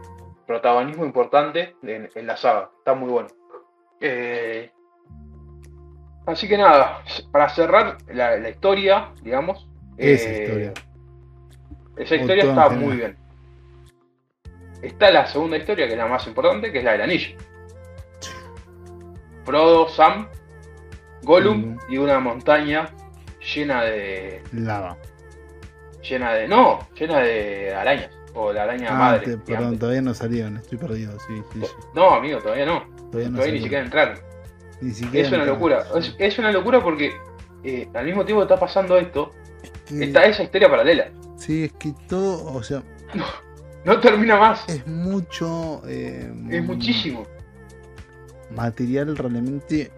protagonismo importante en, en la saga. Está muy bueno. Eh, así que nada, para cerrar la, la historia, digamos. Esa eh, historia. Esa historia está muy bien. Está la segunda historia, que es la más importante, que es la del anillo. Frodo, Sam, Gollum Mm. y una montaña llena de. Lava. Llena de. no, llena de arañas. O la araña Ah, madre. te- perdón, todavía no salieron, estoy perdido. Sí, sí, sí. No, amigo, todavía no. Todavía no Todavía ni siquiera entraron. Ni siquiera Es una entraron. locura. Es, es una locura porque eh, al mismo tiempo que está pasando esto, Que- está esa historia paralela. Sí, es que todo, o sea, No termina más. es mucho. eh, Es muchísimo. Material realmente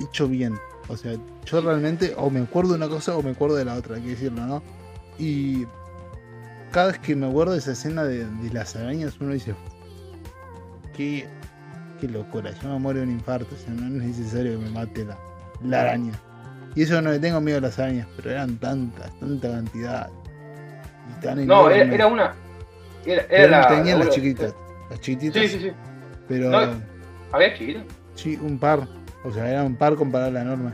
hecho bien. O sea, yo realmente o me acuerdo de una cosa o me acuerdo de la otra, hay que decirlo, ¿no? Y cada vez que me acuerdo de esa escena de, de las arañas, uno dice, qué, qué locura, yo me muero de un infarto, o sea, no es necesario que me mate la, la araña. Y eso no le tengo miedo a las arañas, pero eran tantas, tanta cantidad. Y tan No, era, era una. Era, era Pero la. tenían las la- chiquitas. Las chiquititas. Sí, sí, sí. Pero No, ¿Había chiquita? sí, un par. O sea, era un par comparado a la enorme.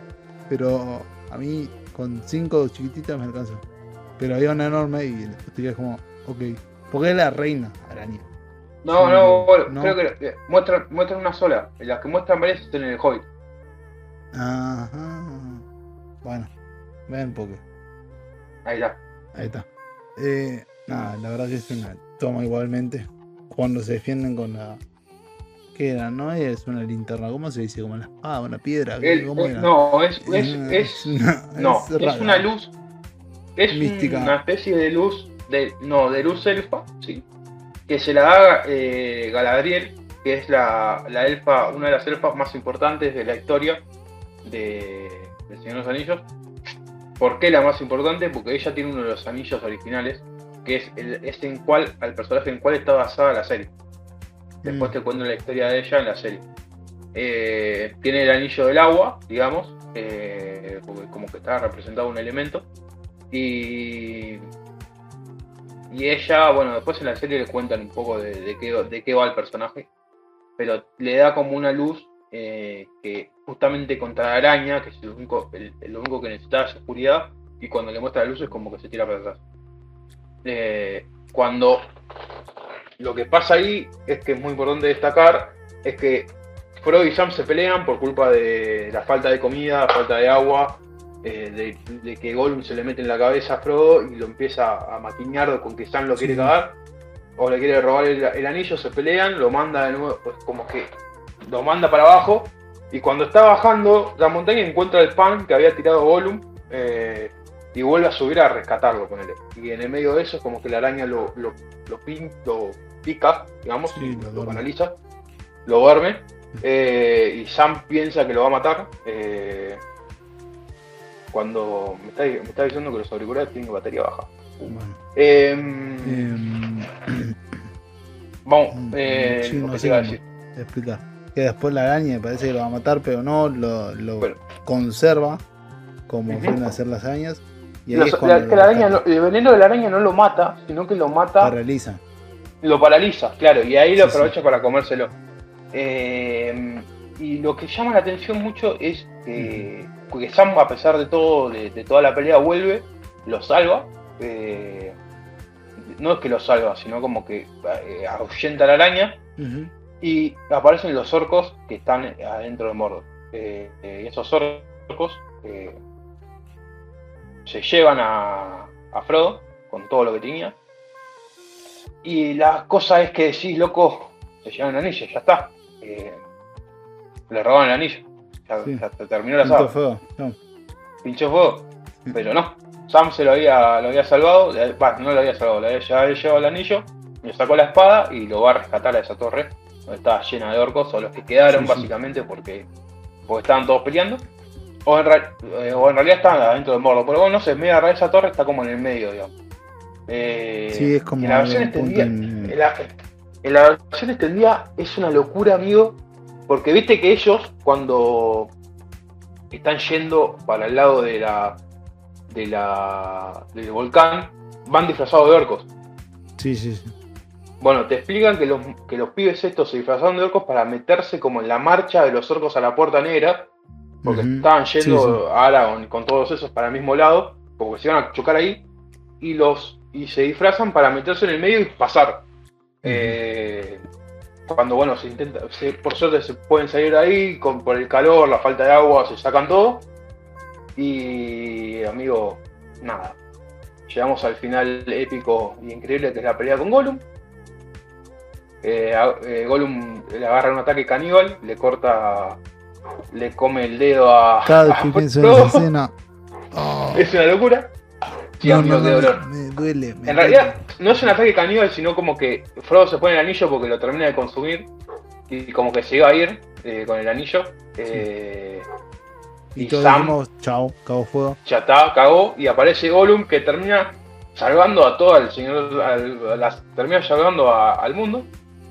Pero a mí con cinco chiquititas me alcanza. Pero había una enorme y te quedas como, ok. Porque es la reina araña. No, no, bueno, no. creo que eh, muestran, muestran una sola. Las que muestran varias están en el Hobbit. Ajá. Bueno, ven porque. Ahí está. Ahí está. Eh, nada, la verdad que es una toma igualmente. Cuando se defienden con la. ¿Qué era? No es una linterna, ¿cómo se dice? Como la espada, una piedra. El- ¿Cómo eh, era? no, es, es, Eh, es, una- no, es una luz. Es Mística. una especie de luz. De, no, de luz elfa, sí. Que se la da eh, Galadriel, que es la, la elfa, una de las elfas más importantes de la historia de, de Señor de los Anillos. ¿Por qué la más importante? Porque ella tiene uno de los anillos originales, que es el, es en cual, al personaje en cual está basada la serie. Después Mm. te cuento la historia de ella en la serie. Eh, tiene el anillo del agua, digamos, eh, porque como que está representado un elemento. Y, y ella, bueno, después en la serie le cuentan un poco de, de qué, de qué va el personaje, pero le da como una luz eh, que justamente contra la araña, que es lo único, el- único que necesita es oscuridad, y cuando le muestra la luz es como que se tira para atrás. Eh, cuando lo que pasa ahí es que es muy importante destacar, es que Frodo y Sam se pelean por culpa de la falta de comida, falta de agua, eh, de, de que Gollum se le mete en la cabeza a Frodo y lo empieza a maquiñar con que Sam lo quiere Sí. cagar, o le quiere robar el, el anillo, se pelean, lo manda de nuevo, pues como que lo manda para abajo, y cuando está bajando la montaña encuentra el pan que había tirado Gollum, eh, y vuelve a subir a rescatarlo con él. Y en el medio de eso es como que la araña lo, lo, lo, pin- lo pica, digamos, Sí, lo lo, canaliza, lo duerme, eh, y Sam piensa que lo va a matar. eh, cuando me está, me está diciendo que los auriculares tienen batería baja. Bueno, Em, em, vamos, mm, eh, sí, no sé a decir. Que después la araña parece que lo va a matar, pero no lo, lo Bueno. conserva como Ujú. suelen hacer las arañas. Y ahí Los- es la- cuando que la araña no- el veneno de la araña no lo mata, sino que lo mata paraliza. lo paraliza, claro, y ahí lo Sí, sí. aprovecha para comérselo. Eh, y lo que llama la atención mucho es que, que Sam, a pesar de todo, de, de toda la pelea, vuelve, lo salva. eh, no es que lo salva, sino como que eh, ahuyenta a la araña y aparecen los orcos que están adentro de Mordor. Eh, eh, y esos orcos eh, se llevan a, a Frodo con todo lo que tenía. Y la cosa es que decís, loco, se llevan el anillo, ya está. Eh, le roban el anillo. Ya, Sí. ya terminó la saga. fuego. No. Pinchó fuego. Pero no. Sam se lo había, lo había salvado. bah, no lo había salvado, le había llevado, el anillo. Le sacó la espada y lo va a rescatar a esa torre. Donde estaba llena de orcos. O los que quedaron, Sí, básicamente, porque, porque estaban todos peleando. O en, eh, o en realidad estaban adentro del morro. Pero bueno, no sé, media esa torre está como en el medio, digamos. Eh, Sí, es como en la versión extendida. en- En la, en la versión extendida es una locura, amigo. Porque viste que ellos, cuando están yendo para el lado de la, de la del volcán, van disfrazados de orcos. Sí, sí, sí. Bueno, te explican que los, que los pibes estos se disfrazaron de orcos para meterse como en la marcha de los orcos a la puerta negra, porque estaban yendo Sí, sí. a Aragorn con todos esos para el mismo lado, porque se iban a chocar ahí, y los y se disfrazan para meterse en el medio y pasar. Eh, cuando bueno, se intenta, se- por suerte se pueden salir de ahí, con, por el calor, la falta de agua, se sacan todo. Y amigo, nada. Llegamos al final épico y increíble que es la pelea con Gollum. Eh, eh, Gollum le agarra un ataque caníbal, le corta, le come el dedo a. Cada vez a que pienso en Frodo. esa escena. oh, Es una locura. Sí, no, amigo, no, qué no, dolor. me duele. me En duele. realidad, no es un ataque caníbal, sino como que Frodo se pone el anillo porque lo termina de consumir y como que se iba a ir eh, con el anillo. eh, Y, y todos Sam- dijimos, chao, cabo fuego. ya está, cagó y aparece Gollum que termina salvando a todo el señor, al- a las- termina salvando a- al mundo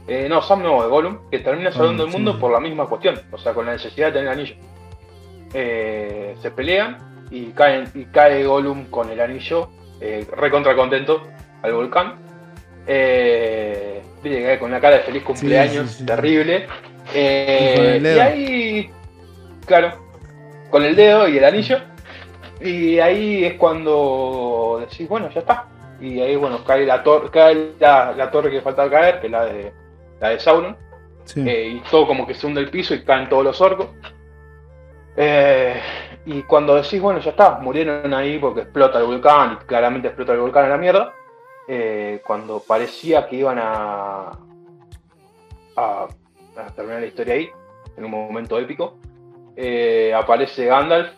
Eh, no, Sam no, de Gollum, que termina salvando Gollum, el mundo por la misma cuestión, o sea, con la necesidad de tener el anillo. Eh, se pelean y, caen, y cae Gollum con el anillo, eh, recontra contento, al volcán. Eh, cae con una cara de feliz cumpleaños, sí, sí. terrible. Eh, Y y ahí, claro, con el dedo y el anillo. Y ahí es cuando decís, bueno, ya está. Y ahí, bueno, cae la, tor cae la, la torre que falta caer, que es la de, la de Sauron. Eh, y todo como que se hunde el piso y caen todos los orcos. Eh, y cuando decís, bueno, ya está, murieron ahí porque explota el volcán y claramente explota el volcán a la mierda. eh, cuando parecía que iban a, a, a terminar la historia ahí, en un momento épico, eh, aparece Gandalf,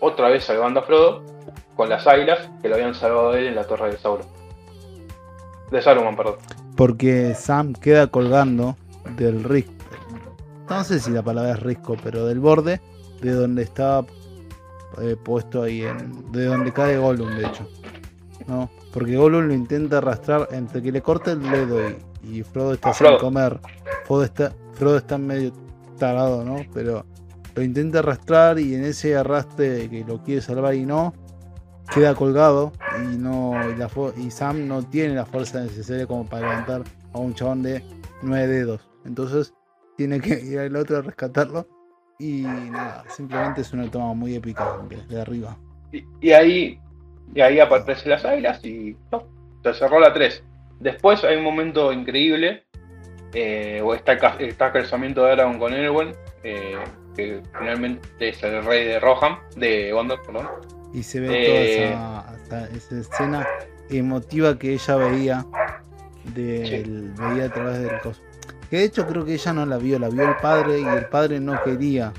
otra vez salvando a Frodo, con las águilas que lo habían salvado él en la torre de Sauron. De Saruman, perdón. Porque Sam queda colgando del risco. No sé si la palabra es risco, pero del borde de donde estaba eh, puesto ahí, en, de donde cae Gollum, de hecho. ¿No? Porque Gollum lo intenta arrastrar entre que le corta el dedo y, y Frodo está sin Frodo. comer. Frodo está, Frodo está medio tarado, ¿no? Pero lo intenta arrastrar y en ese arrastre que lo quiere salvar y no, queda colgado y no y, la fu- y Sam no tiene la fuerza necesaria como para levantar a un chabón de nueve dedos. Entonces tiene que ir al otro a rescatarlo y nada, simplemente es una toma muy épica desde arriba. Y, y ahí y ahí aparecen las águilas y no, se cerró la 3. Después hay un momento increíble. eh, o está, está el casamiento de Aragorn con Elwen, eh, que finalmente es el rey de Rohan, de Gondor, perdón. Y se ve Eh. toda esa, esa- esa escena emotiva que ella veía del, veía a través del coso. Que de hecho creo que ella no la vio, la vio el padre y el padre no quería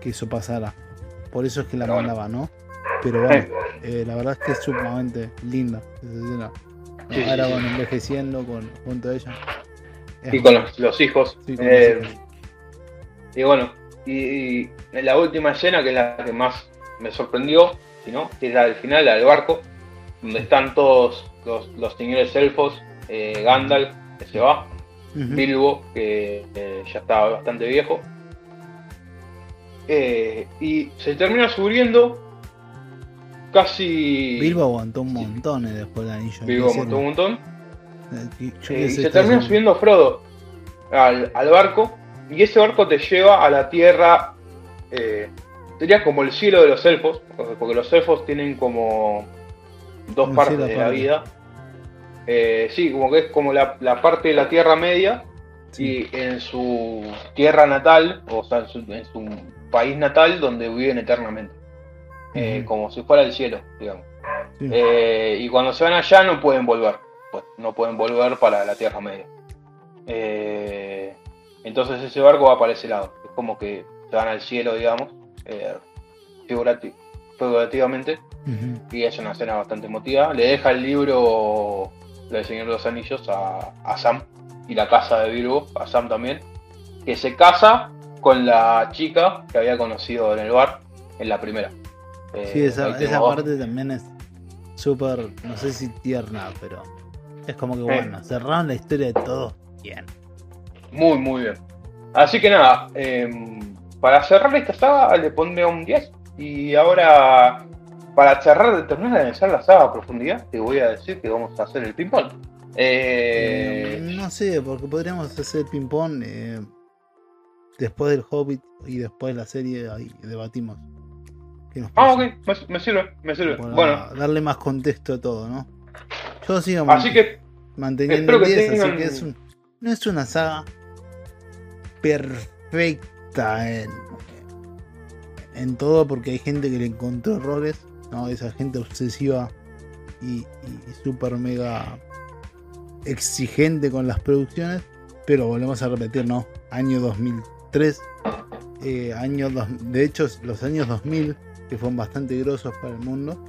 que eso pasara. Por eso es que la bueno. mandaba, ¿no? Pero bueno, eh, la verdad es que es sumamente linda esa escena. Sí, sí, Aragorn sí. envejeciendo con, junto a ella. Es Y con los, los hijos. Sí, con Eh, los hijos. Y bueno, y, la última escena, que es la que más me sorprendió, no, que es la del final, la del barco, donde están todos los, los señores elfos, eh, Gandalf, que se va, Bilbo, que eh, ya está bastante viejo. Eh, y se termina subiendo casi. Bilbo aguantó un montón eh, después del anillo. Bilbo montó un montón. eh, y se termina subiendo Frodo al, al barco. Y ese barco te lleva a la tierra. sería como el cielo de los elfos. Porque los elfos tienen como dos Un partes de la vida. Eh, sí, como que es como la, la parte de la tierra media. Sí. Y en su tierra natal, o sea, en su, en su país natal, donde viven eternamente. Eh. Como si fuera el cielo, digamos. Sí. Eh, y cuando se van allá no pueden volver. Pues, no pueden volver para la Tierra Media. Entonces ese barco va para ese lado. Es como que se van al cielo, digamos. figurati- figurativamente. Y es una escena bastante emotiva. Le deja el libro del Señor de los Anillos a, a Sam. Y la casa de Bilbo, a Sam también. Que se casa con la chica que había conocido en el bar en la primera. Eh, Sí, esa, esa parte también es súper, no sé si tierna, pero es como que bueno, cerraron la historia de todos bien. Muy, muy bien. Así que nada, em, para cerrar esta saga le pondré un 10. Y ahora, para cerrar, terminar de analizar la saga a profundidad, te voy a decir que vamos a hacer el ping-pong. Eh, Eh, no sé, porque podríamos hacer ping-pong eh, después del Hobbit y después de la serie, ahí debatimos. ¿Qué nos ah, ok, me, me sirve, me sirve. Para Bueno, darle más contexto a todo, ¿no? Yo sigo así que manteniendo el que 10, así que es un- no es una saga perfecta en, en todo porque hay gente que le encontró errores, ¿no? Esa gente obsesiva y, y super mega exigente con las producciones, pero volvemos a repetir, ¿no? Año 2003, eh, año dos- de hecho los años 2000, que fueron bastante grosos para el mundo,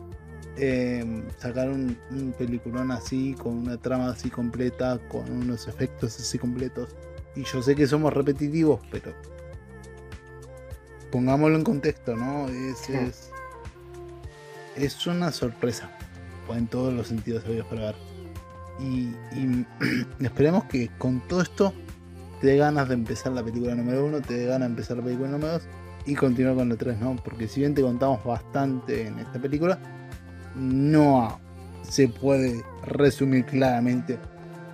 eh, sacar un, un peliculón así, con una trama así completa, con unos efectos así completos. Y yo sé que somos repetitivos, pero pongámoslo en contexto, ¿no? Es, es, es una sorpresa, pues, en todos los sentidos habidos para ver. Y, y esperemos que con todo esto te dé ganas de empezar la película número uno, te dé ganas de empezar la película número dos y continuar con la tres, ¿no? Porque si bien te contamos bastante en esta película, no se puede resumir claramente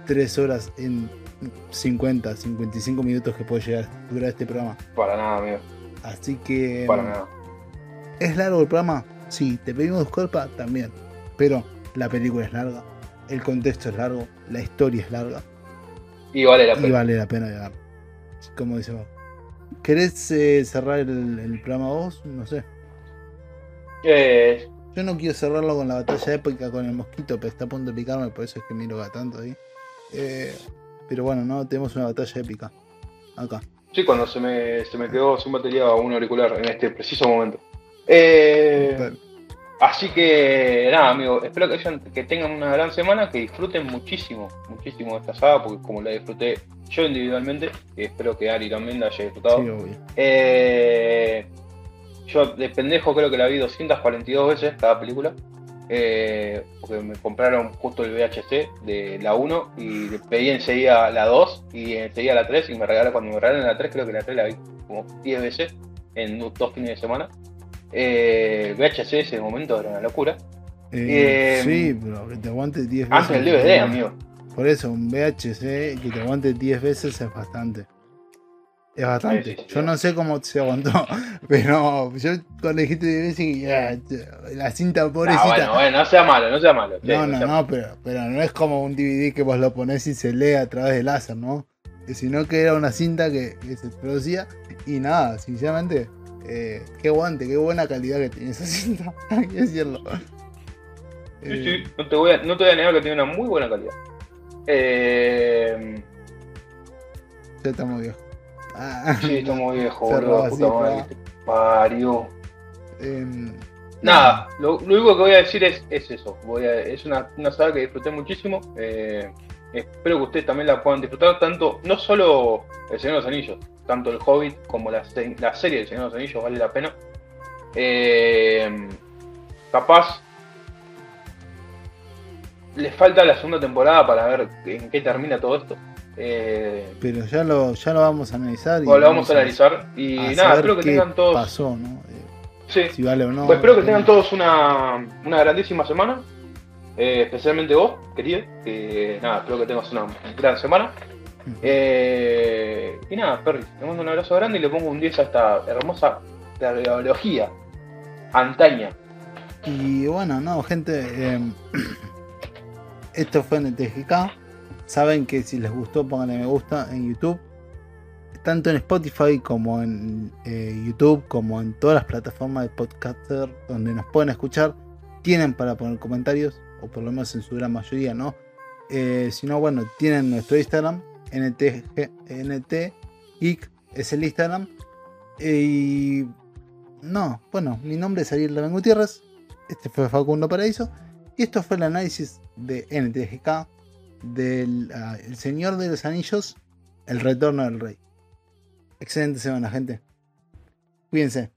tres horas en 50, 55 minutos que puede llegar a durar este programa. Para nada, amigo. Así que. Para nada. ¿Es largo el programa? Sí. ¿Te pedimos disculpas? También. Pero la película es larga, el contexto es largo, la historia es larga. Y vale la pena. Y vale la pena llegar. Como dice vos. ¿Querés eh, cerrar el, el, programa vos? No sé. Eh, Yo no quiero cerrarlo con la batalla épica con el mosquito, pero está a punto de picarme, por eso es que miro a tanto ahí. Eh, pero bueno, no, tenemos una batalla épica. Acá. Sí, cuando se me, se me quedó sin batería un auricular en este preciso momento. Eh, así que nada, amigo, espero que, que tengan una gran semana, que disfruten muchísimo, muchísimo esta saga, porque como la disfruté yo individualmente, espero que Ari también la haya disfrutado. Sí, obvio. Eh, yo de pendejo creo que la vi 242 veces cada película. Eh, porque me compraron justo el VHC de la 1 y le pedí enseguida la 2 y enseguida la 3 y me regalaron, cuando me regalaron la 3 creo que la 3 la vi como 10 veces en dos fines de semana. Eh, VHC ese momento era una locura. Eh, sí, pero que te aguante 10 veces. Antes del DVD, amigo. Por eso, un VHC que te aguante 10 veces es bastante. Es bastante. Sí, sí, sí, yo no sé cómo se aguantó, pero yo cuando dijiste 10 veces, ya, la cinta pobrecita. Ah, bueno, bueno, no sea malo, no sea malo. No, no, sea no, pero, pero no es como un DVD que vos lo ponés y se lee a través del láser, ¿no? Sino que era una cinta que, que se producía y nada, sinceramente, eh, qué aguante, qué buena calidad que tiene esa cinta, hay que decirlo. Sí, sí, no te, voy a, no te voy a negar que tiene una muy buena calidad. Eh... Ya estamos viejos. Ah, Sí, estamos viejos, Cerrado boludo. así, Puta madre, pa. que te parió. em, Nada, lo, lo único que voy a decir es, es eso. Voy a- es una, una saga que disfruté muchísimo. eh, espero que ustedes también la puedan disfrutar, tanto, no solo El Señor de los Anillos, tanto El Hobbit como la, se- la serie del Señor de los Anillos vale la pena. Eh, capaz les falta la segunda temporada para ver en qué termina todo esto. Eh, pero ya lo, ya lo vamos a analizar. y lo vamos a analizar. Y a nada, espero que tengan todos. pasó, ¿no? Eh, Sí, si vale o no. Pues espero que tengan todos una, una grandísima semana. eh, especialmente vos, querido. Que nada, espero que tengas una gran semana. Eh, y nada, Perry, te mando un abrazo grande y le pongo un 10 a esta hermosa biología antaña. Y bueno, no, gente. em, esto fue en el TGK. Saben que si les gustó, pónganle me gusta en YouTube. Tanto en Spotify como en eh, YouTube, como en todas las plataformas de podcaster donde nos pueden escuchar, tienen para poner comentarios, o por lo menos en su gran mayoría, ¿no? Eh, si no, bueno, tienen nuestro Instagram, NTG, NTIC es el Instagram. Y no, bueno, mi nombre es Ariel Lavén Gutiérrez. Este fue Facundo Paraíso. Y esto fue el análisis de NTGK del ah, El Señor de los Anillos, El Retorno del Rey. Excelente semana, gente. Cuídense.